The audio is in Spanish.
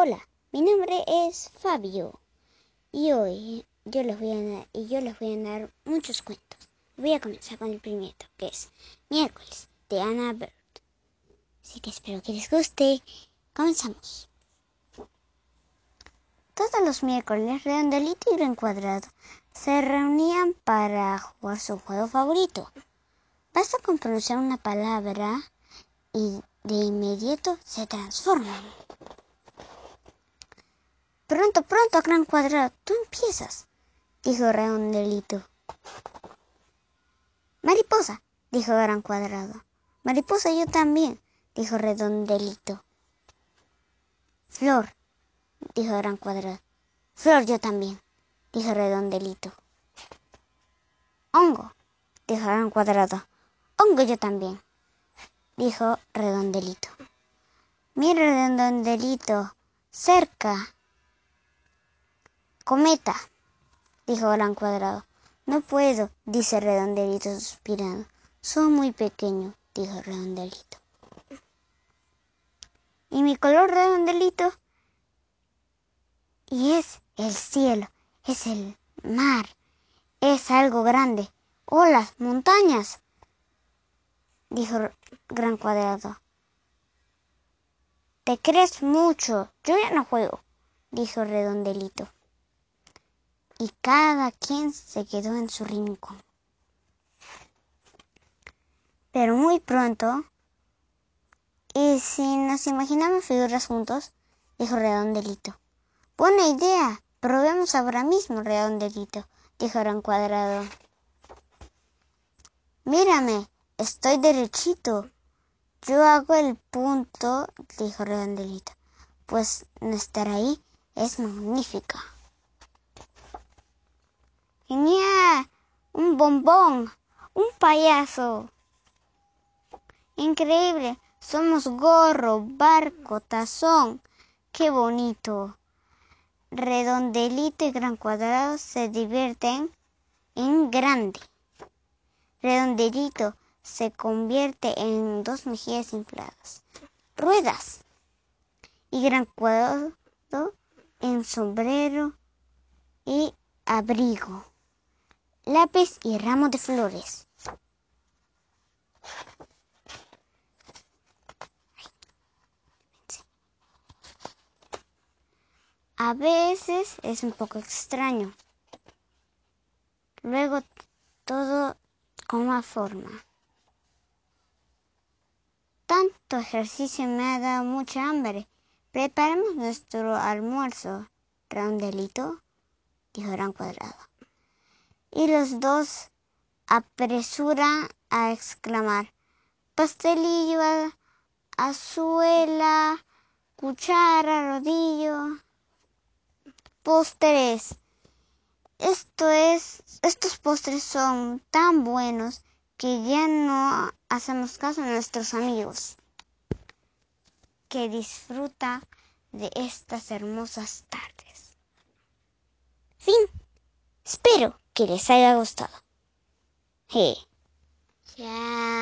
Hola, mi nombre es Fabio y hoy yo les voy a dar, y yo les voy a dar muchos cuentos. Voy a comenzar con el primero, que es Miércoles, de Anna Bird. Así que espero que les guste. Comenzamos. Todos los miércoles, Redondelito y Gran Cuadrado se reunían para jugar su juego favorito. Basta con pronunciar una palabra y de inmediato se transforman. Pronto, pronto, gran cuadrado, tú empiezas, dijo redondelito. Mariposa, dijo gran cuadrado. Mariposa, yo también, dijo redondelito. Flor, dijo gran cuadrado. Flor, yo también, dijo redondelito. Hongo, dijo gran cuadrado. Hongo, yo también, dijo redondelito. Mira, redondelito, cerca, Cometa, dijo Gran Cuadrado. No puedo, dice Redondelito suspirando. Soy muy pequeño, dijo Redondelito. ¿Y mi color redondelito? Y es el cielo, es el mar, es algo grande. Olas, montañas, dijo Gran Cuadrado. Te crees mucho, yo ya no juego, dijo Redondelito y cada quien se quedó en su rincón. Pero muy pronto, y si nos imaginamos figuras juntos, dijo Redondelito. Buena idea, probemos ahora mismo, Redondelito, dijo Gran Cuadrado. Mírame, estoy derechito. Yo hago el punto, dijo Redondelito. Pues no estar ahí es magnífica. Genial, un bombón, un payaso. Increíble, somos gorro, barco, tazón. Qué bonito. Redondelito y gran cuadrado se divierten en grande. Redondelito se convierte en dos mejillas infladas. Ruedas. Y gran cuadrado en sombrero y abrigo lápiz y ramo de flores. A veces es un poco extraño. Luego todo coma forma. Tanto ejercicio me ha dado mucha hambre. Preparemos nuestro almuerzo. Rondelito, dijo Gran Cuadrado y los dos apresuran a exclamar pastelillo, azuela, cuchara, rodillo, postres. Esto es, estos postres son tan buenos que ya no hacemos caso a nuestros amigos. Que disfruta de estas hermosas tardes. Fin. Espero que les haya gustado. Hey. Ya.